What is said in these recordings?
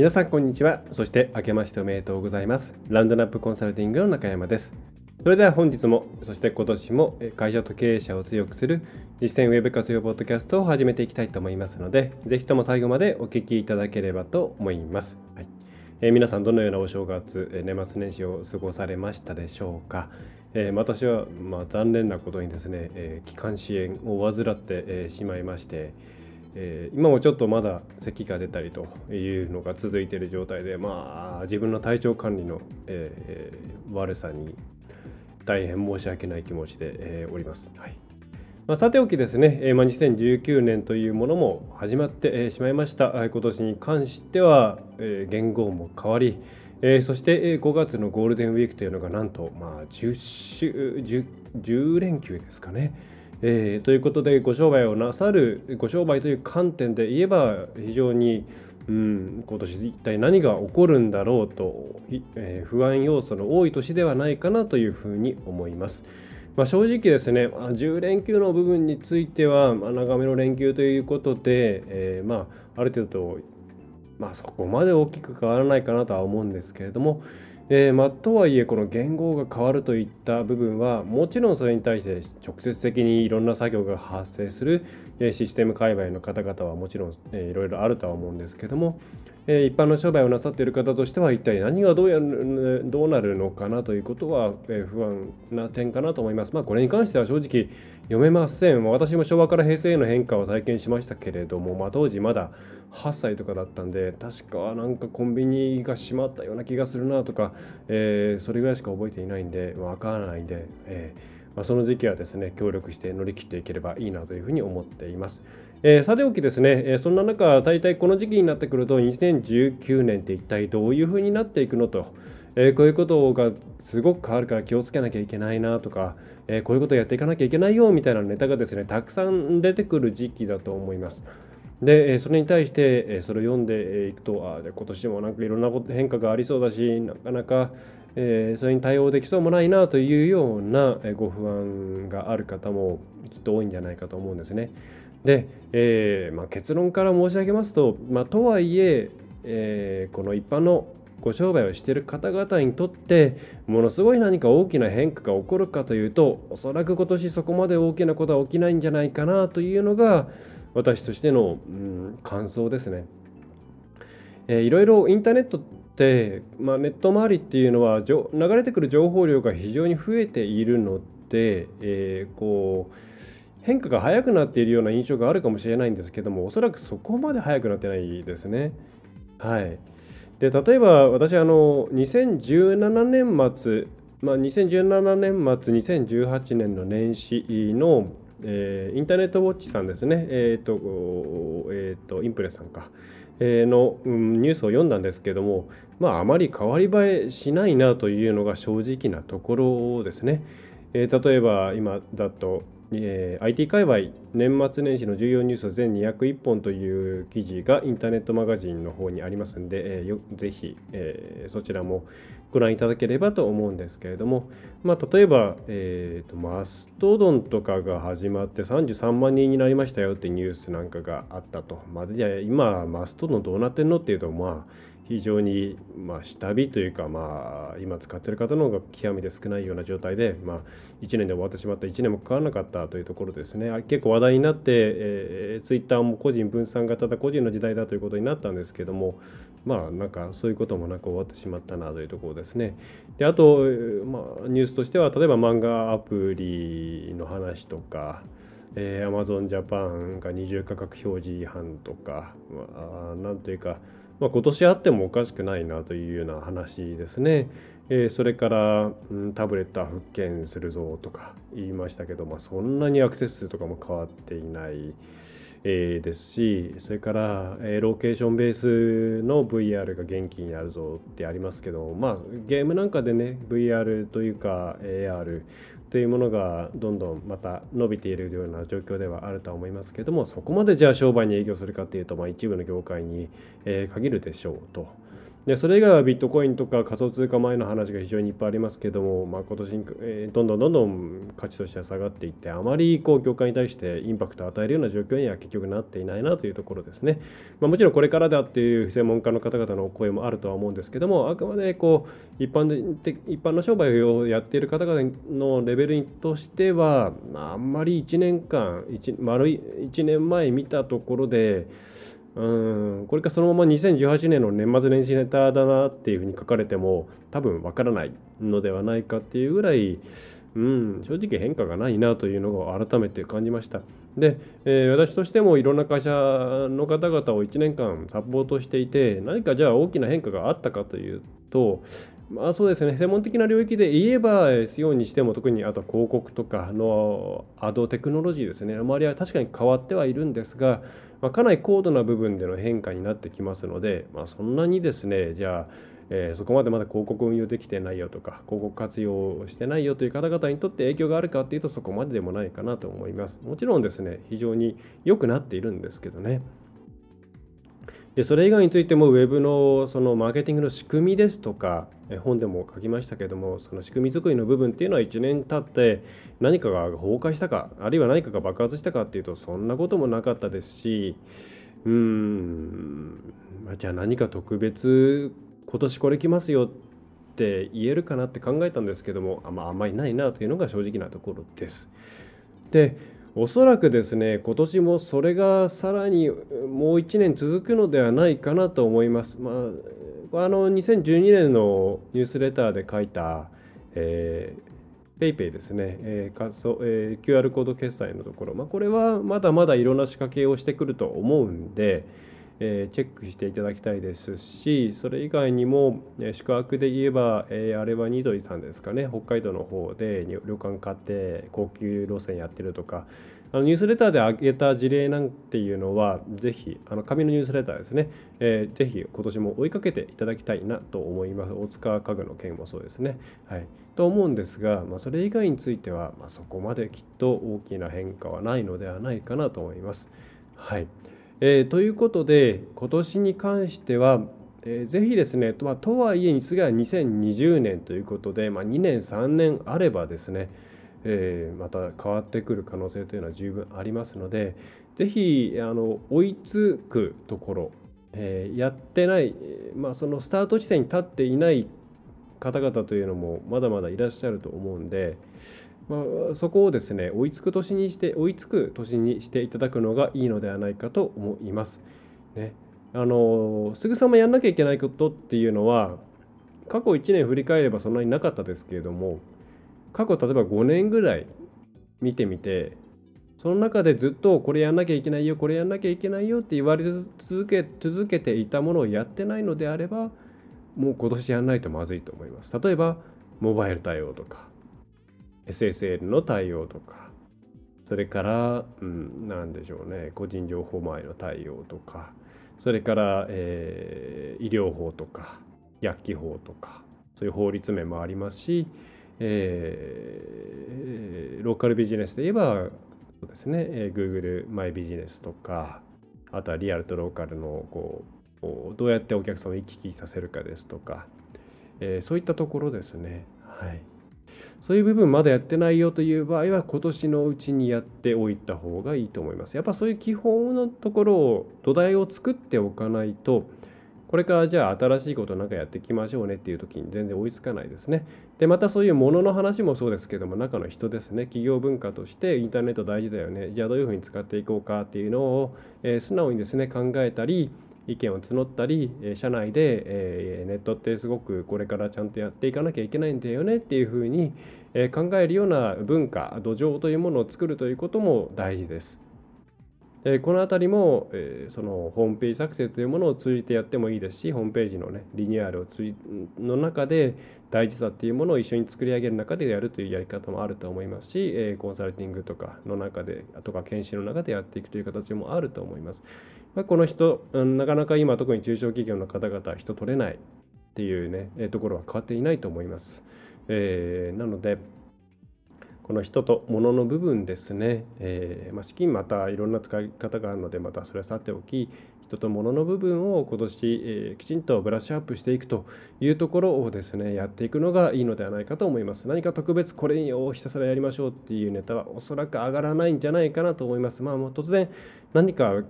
皆さんこんにちは。そして明けましておめでとうございます。ランドナップコンサルティングの中山です。それでは本日もそして今年も会社と経営者を強くする実践ウェブ活用ポッドキャストを始めていきたいと思いますのでぜひとも最後までお聞きいただければと思います、はい。えー、皆さんどのようなお正月年末年始を過ごされましたでしょうか。えー、私は、まあ、残念なことにですね、えー、気管支炎を患って、えー、しまいまして、えー、今もちょっとまだ咳が出たりというのが続いている状態で、まあ、自分の体調管理の、えー、悪さに大変申し訳ない気持ちで、えー、おります。はいまあ、さておきですね、えーまあ、2019年というものも始まって、えー、しまいました。今年に関しては、えー、言語も変わり、えー、そして、えー、5月のゴールデンウィークというのがなんと、まあ10週 10, 10連休ですかね。えー、ということでご商売をなさるご商売という観点で言えば非常に、うん、今年一体何が起こるんだろうと、えー、不安要素の多い年ではないかなというふうに思います。まあ、正直ですね、まあ、10連休の部分については、まあ、長めの連休ということで、えー、まあ、ある程度、まあ、そこまで大きく変わらないかなとは思うんですけれども、えー、ま、とはいえこの言語が変わるといった部分はもちろんそれに対して直接的にいろんな作業が発生する、えシステム界隈の方々はもちろん、えー、いろいろあるとは思うんですけども、えー、一般の商売をなさっている方としては一体何がどうやどうなるのかなということは、え不安な点かなと思います。まあ、これに関しては正直読めません。私も昭和から平成への変化を体験しましたけれども、まあ、当時まだ8歳とかだったんで確かなんかコンビニが閉まったような気がするなとか、えー、それぐらいしか覚えていないんでわからないんで、えーまあ、その時期はですね協力して乗り切っていければいいなというふうに思っています。えー、さておきですね、えー、そんな中大体この時期になってくると2019年って一体どういうふうになっていくのと。えー、こういうことがすごく変わるから気をつけなきゃいけないなとか、え、こういうことやっていかなきゃいけないよみたいなネタがですねたくさん出てくる時期だと思います。でそれに対してそれを読んでいくとあ今年もなんかいろんなこと変化がありそうだしなかなかえそれに対応できそうもないなというようなご不安がある方もきっと多いんじゃないかと思うんですね。で、えー、まあ、結論から申し上げますと、まあ、とはいええー、この一般のご商売をしている方々にとってものすごい何か大きな変化が起こるかというとおそらく今年そこまで大きなことは起きないんじゃないかなというのが私としての、うん、感想ですね。えー、いろいろインターネットって、まあ、ネット周りっていうのは流れてくる情報量が非常に増えているので、えー、こう変化が早くなっているような印象があるかもしれないんですけどもおそらくそこまで早くなってないですね。はい、で例えば私あの2017年末、まあ、2017年末2018年の年始のえー、インターネットウォッチさんですね、えっ、ー、と、えっ、ー、と、インプレスさんか、えー、の、うん、ニュースを読んだんですけども、まあ、あまり変わり映えしないなというのが正直なところですね。えー、例えば、今だと、えー、IT 界隈年末年始の重要ニュース全201本という記事がインターネットマガジンの方にありますので、えー、ぜひ、えー、そちらもご覧いただければと思うんですけれども、まあ、例えば、えーと、マストドンとかが始まって33万人になりましたよってニュースなんかがあったと。ま、あ今マストドンどうなってんのっていうとまあ非常に、まあ、下火というか、まあ、今使っている方の方が極めて少ないような状態で、まあ、1年で終わってしまった1年もかからなかったというところですね。結構話題になって、えー、ツイッターも個人分散型だ個人の時代だということになったんですけどもまあなんかそういうこともなく終わってしまったなというところですね。であと、まあ、ニュースとしては例えば漫画アプリの話とかえー、Amazon Japan が二重価格表示違反とか、まあ、なんというかまあ、今年あってもおかしくないなというような話ですね。えー、それから、うん、タブレットは復権するぞとか言いましたけど、まあ、そんなにアクセス数とかも変わっていない。えー、ですしそれから、えー、ロケーションベースの VR が元気になるぞってありますけど、まあ、ゲームなんかでね VR というか AR というものがどんどんまた伸びているような状況ではあるとは思いますけどもそこまでじゃあ商売に影響するかっていうと、まあ、一部の業界に、え、限るでしょうと。でそれ以外はビットコインとか仮想通貨前の話が非常にいっぱいありますけども、まあ、今年、えー、どんどんどんどん価値としては下がっていってあまりこう業界に対してインパクトを与えるような状況には結局なっていないなというところですね、まあ、もちろんこれからだっていう専門家の方々のお声もあるとは思うんですけどもあくまでこう一般で一般の商売をやっている方々のレベルとしてはまあんまり1年間1丸1年前見たところでうんこれかそのまま2018年の年末年始ネタだなっていうふうに書かれても多分わからないのではないかっていうぐらい、うん、正直変化がないなというのを改めて感じました。で、えー、私としてもいろんな会社の方々を1年間サポートしていて何かじゃあ大きな変化があったかというとまあそうですね専門的な領域で言えば SEO にしても特にあと広告とかのアドテクノロジーですね周りは確かに変わってはいるんですがまあ、かなり高度な部分での変化になってきますので、まあ、そんなにですねじゃあ、えー、そこまでまだ広告運用できてないよとか広告活用してないよという方々にとって影響があるかっていうとそこまででもないかなと思います。もちろんですね非常に良くなっているんですけどね。でそれ以外についてもウェブのそのマーケティングの仕組みですとか本でも書きましたけどもその仕組み作りの部分っていうのは1年経って何かが崩壊したかあるいは何かが爆発したかっていうとそんなこともなかったですしうーんじゃあ何か特別今年これ来ますよって言えるかなって考えたんですけどもあ,、まあ、あんまりないなというのが正直なところです。でおそらくですね今年もそれがさらにもう1年続くのではないかなと思います。まあ、あの2012年のニュースレターで書いた、え、PayPay ですね、えーそえー、QR コード決済のところ、まあ、これはまだまだいろんな仕掛けをしてくると思うんで、えー、チェックしていただきたいですしそれ以外にも、えー、宿泊で言えば、えー、あれはニドリさんですかね。北海道の方で旅館買って高級路線やってるとか。あのニュースレターで挙げた事例なんていうのはぜひあの紙のニュースレターですね、えー、ぜひ今年も追いかけていただきたいなと思います。大塚家具の件もそうですね。はい。と思うんですが、まあ、それ以外については、まあ、そこまできっと大きな変化はないのではないかなと思います。はい。えー、ということで今年に関しては、えー、ぜひですねと,、まあ、とはいえ次は2020年ということで、まあ、2年3年あればですね、えー、また変わってくる可能性というのは十分ありますのでぜひあの追いつくところ、えー、やってない、まあ、そのスタート地点に立っていない方々というのもまだまだいらっしゃると思うんで、まあ、そこをですね追いつく年にして追いつく年にしていただくのがいいのではないかと思います。ね、あのすぐさまやんなきゃいけないことっていうのは過去1年振り返ればそんなになかったですけれども過去例えば5年ぐらい見てみてその中でずっとこれやんなきゃいけないよこれやんなきゃいけないよって言われ続け続けていたものをやってないのであればもう今年やんないとまずいと思います。例えばモバイル対応とか SSL の対応とかそれから、うん、何でしょうね個人情報前の対応とかそれから、えー、医療法とか薬機法とかそういう法律面もありますし、えー、ローカルビジネスで言えばそうですね、え、Google マイビジネスとかあとはリアルとローカルのこうどうやってお客さんを行き来させるかですとか、えー、そういったところですね。はいそういう部分まだやってないよという場合は今年のうちにやっておいた方がいいと思います。やっぱそういう基本のところを土台を作っておかないとこれからじゃあ新しいことなんかやっていきましょうねっていう時に全然追いつかないですね。でまたそういうものの話もそうですけども中の人ですね企業文化としてインターネット大事だよねじゃあどういうふうに使っていこうかっていうのを、えー、素直にですね考えたり意見を募ったりえ社内で、えネットってすごくこれからちゃんとやっていかなきゃいけないんだよねっていうふうにえ考えるような文化土壌というものを作るということも大事です。でこの辺りも、えー、そのホームページ作成というものを通じてやってもいいですしホームページのねリニューアルをつの中で大事さっていうものを一緒に作り上げる中でやるというやり方もあると思いますし、えー、コンサルティングとかの中でとか研修の中でやっていくという形もあると思います。まあ、この人、なかなか今特に中小企業の方々は人取れないっていうね、え、ところは変わっていないと思います。えー、なのでこの人と物の部分ですね、えー、まあ、資金またいろんな使い方があるのでまたそれはさておき人と物の部分を今年、えー、きちんとブラッシュアップしていくというところをですねやっていくのがいいのではないかと思います。何か特別これをひたすらやりましょうっていうネタはおそらく上がらないんじゃないかなと思います。まあもう突然何か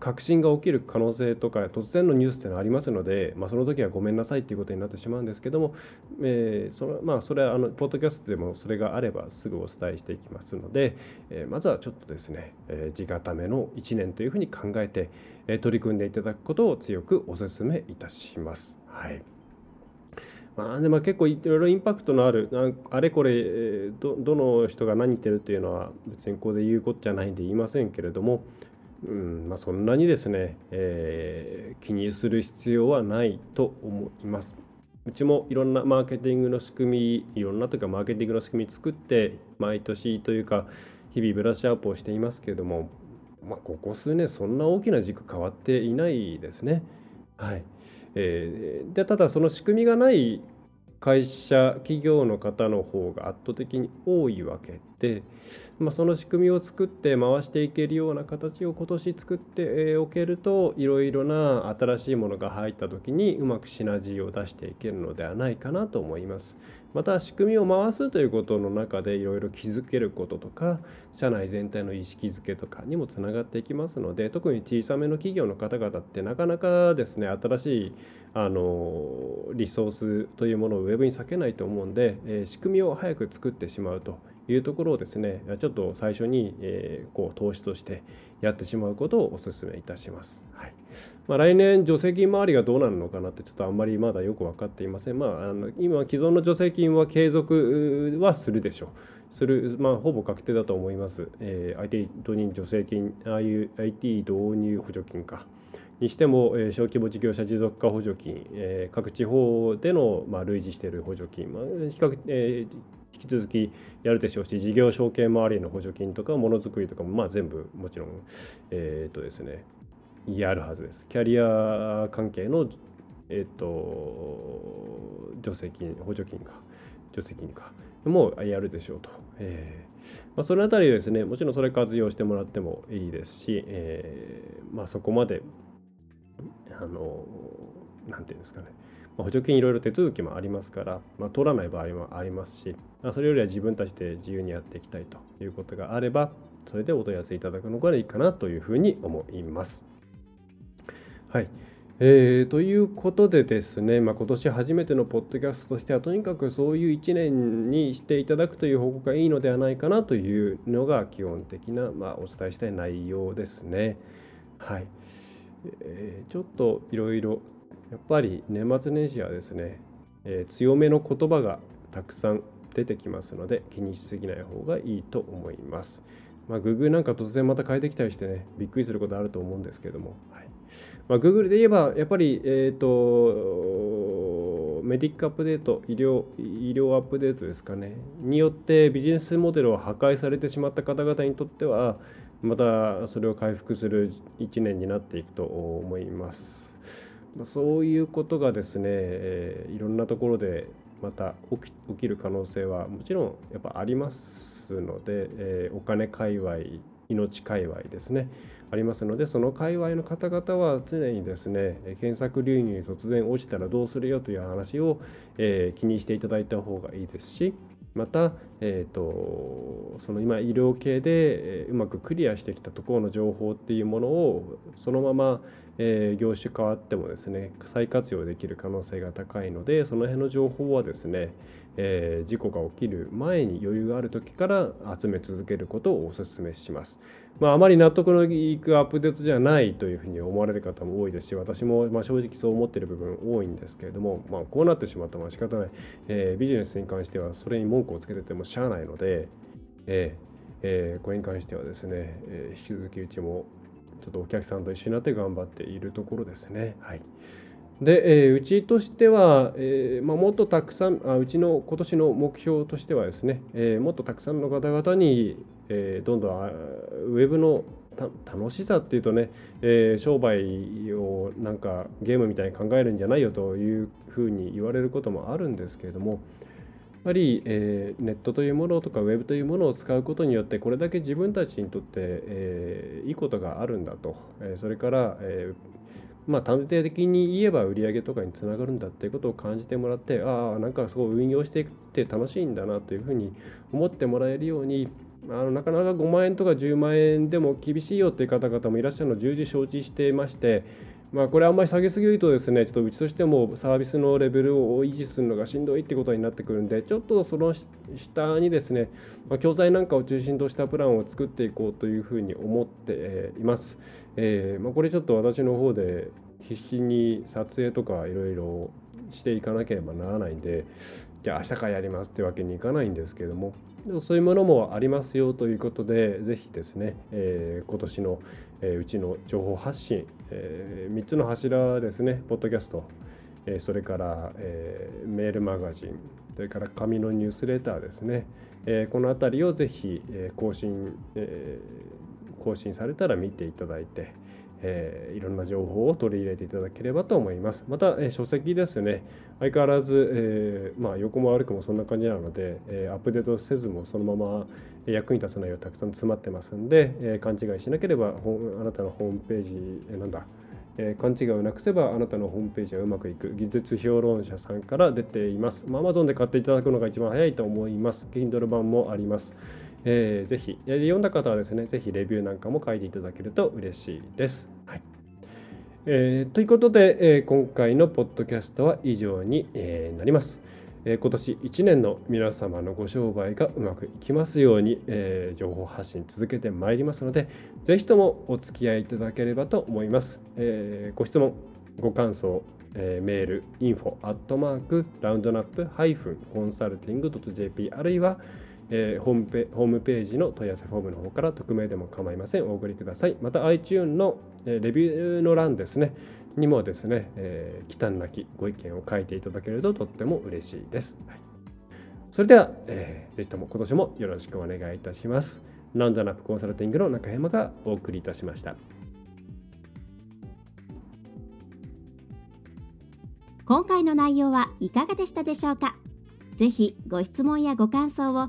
革新が起きる可能性とか突然のニュースっていうのはありますので、まあ、その時はごめんなさいっていうことになってしまうんですけども、えー、そのまあそれはあのポッドキャストでもそれがあればすぐお伝えしていきますので、えー、まずはちょっとですね、えー、地固めの1年というふうに考えて、えー、取り組んでいただくことを強くお勧めいたします。はいまあ、でも結構いろいろインパクトのあるあれこれどどの人が何言ってるっていうのは別にここで言うことじゃないんで言いませんけれども、うんまあ、そんなにですね、えー、気にする必要はないと思います。うちもいろんなマーケティングの仕組みいろんなというかマーケティングの仕組み作って毎年というか日々ブラッシュアップをしていますけれども、まあ、ここ数年そんな大きな軸変わっていないですね。はいえー、でただその仕組みがない会社企業の方の方が圧倒的に多いわけで、まあ、その仕組みを作って回していけるような形を今年作っておけるといろいろな新しいものが入った時にうまくシナジーを出していけるのではないかなと思います。また仕組みを回すということの中でいろいろ気づけることとか社内全体の意識づけとかにもつながっていきますので特に小さめの企業の方々ってなかなかですね新しいあのリソースというものをウェブに避けないと思うんで、えー、仕組みを早く作ってしまうというところをですねちょっと最初に、え、こう投資としてやってしまうことをお勧めいたします。はいまあ、来年助成金周りがどうなるのかなってちょっとあんまりまだよく分かっていません。まあ、あの今既存の助成金は継続はするでしょう。する、まあ、ほぼ確定だと思います。えー、IT 導入助成金、IT 導入補助金か。にしても、えー、小規模事業者持続化補助金、えー、各地方での、まあ、類似している補助金、まあ比較えー、引き続きやるでしょうし事業承継周りの補助金とかものづくりとかも、まあ、全部もちろん、えーとですね、やるはずです。キャリア関係の、えっ、と助成金補助金か助成金かもやるでしょうと。えーまあ、そのあたりですねもちろんそれ活用してもらってもいいですし、えーまあ、そこまであのなんていうんですかね、ま、補助金いろいろ手続きもありますから、まあ、取らない場合もありますし、まあ、それよりは自分たちで自由にやっていきたいということがあればそれでお問い合わせいただくのがいいかなというふうに思います。はい。えー、ということでですね、まあ、今年初めてのポッドキャストとしてはとにかくそういう1年にしていただくという報告がいいのではないかなというのが基本的な、まあ、お伝えしたい内容ですね。はい。えー、ちょっといろいろやっぱり年末年始はですね、えー、強めの言葉がたくさん出てきますので気にしすぎない方がいいと思います。まあ、Google なんか突然また変えてきたりしてね、びっくりすることあると思うんですけども、はいまあ、Google で言えば、やっぱり、えっ、ー、と、メディックアップデート医療、医療アップデートですかね、によってビジネスモデルを破壊されてしまった方々にとっては、またそれを回復する1年になっていくと思います。そういうことがですね、えいろんなところでまた起きる可能性はもちろんやっぱありますので、えお金界隈命界隈ですねありますのでその界隈の方々は常にですね検索流入に突然落ちたらどうするよという話を、え気にしていただいた方がいいですしまた、えーと、その今医療系でうまくクリアしてきたところの情報っていうものをそのまま、えー、業種変わってもですね再活用できる可能性が高いのでその辺の情報はですね、えー、事故が起きる前に余裕がある時から集め続けることをお勧めします。まあ、あまり納得のいくアップデートじゃないというふうに思われる方も多いですし私もま正直そう思っている部分多いんですけれども、まあ、こうなってしまったのは仕方ない、えー、ビジネスに関してはそれに文句をつけててもしゃあないので、えーえー、これに関してはですね、えー、引き続きうちもちょっとお客さんと一緒になって頑張っているところですね。はいで、えー、うちとしては、えーまあ、もっとたくさんあうちの今年の目標としてはですね、えー、もっとたくさんの方々に、えー、どんどんウェブの楽しさっていうとね、えー、商売をなんかゲームみたいに考えるんじゃないよというふうに言われることもあるんですけれどもぱり、えー、ネットというものとかウェブというものを使うことによってこれだけ自分たちにとって、えー、いいことがあるんだと、え、それから、えまあ、探偵的に言えば売り上げとかにつながるんだっていうことを感じてもらってああなんかすごい運用していくって楽しいんだなというふうに思ってもらえるようにあのなかなか5万円とか10万円でも厳しいよっていう方々もいらっしゃるのを重々承知していましてまあ、これあんまり下げすぎるとですねちょっとうちとしてもサービスのレベルを維持するのがしんどいってことになってくるんでちょっとその下にですね、まあ、教材なんかを中心としたプランを作っていこうというふうに思っています。えーまあ、これちょっと私の方で必死に撮影とかいろいろしていかなければならないんでじゃあ明日からやりますってわけにいかないんですけども。でもそういうものもありますよということでぜひですね、えー、今年の、えー、うちの情報発信、えー、3つの柱ですねポッドキャスト、え、それから、え、メールマガジンそれから紙のニュースレターですね、え、この辺りをぜひ、え、更新、えー、更新されたら見ていただいて、えー、いろんな情報を取り入れていただければと思います。また、えー、書籍ですね、相変わらず、えー、まあ、横も悪くもそんな感じなので、えアップデートせずもそのまま役に立つ内容たくさん詰まってますんで、え勘違いしなければあなたのホームページ、えなんだ、え、勘違いをなくせばあなたのホームページはうまくいく技術評論者さんから出ています。まあ、Amazon で買っていただくのが一番早いと思います。Kindle 版もあります。えー、ぜひ、読んだ方はですね、ぜひレビューなんかも書いていただけると嬉しいです。はいえー、ということで、えー、今回のポッドキャストは以上に、えー、なります。え今年1年の皆様のご商売がうまくいきますように、え情報発信続けてまいりますので、ぜひともお付き合いいただければと思います。えご質問、ご感想、えメール、info、アットマーク、ラウンドナップ、ハイフン、コンサルティング .jp、あるいは、えー、ホームペホームページの問い合わせフォームの方から匿名でも構いません。お送りください。また iTune の、えー、レビューの欄ですね。にもですね、えー、忌憚なきご意見を書いていただけるととっても嬉しいです、はい、それでは、えー、ぜひとも今年もよろしくお願いいたします。ランドナップコンサルティングの中山がお送りいたしました。今回の内容はいかがでしたでしょうか？ぜひご質問やご感想を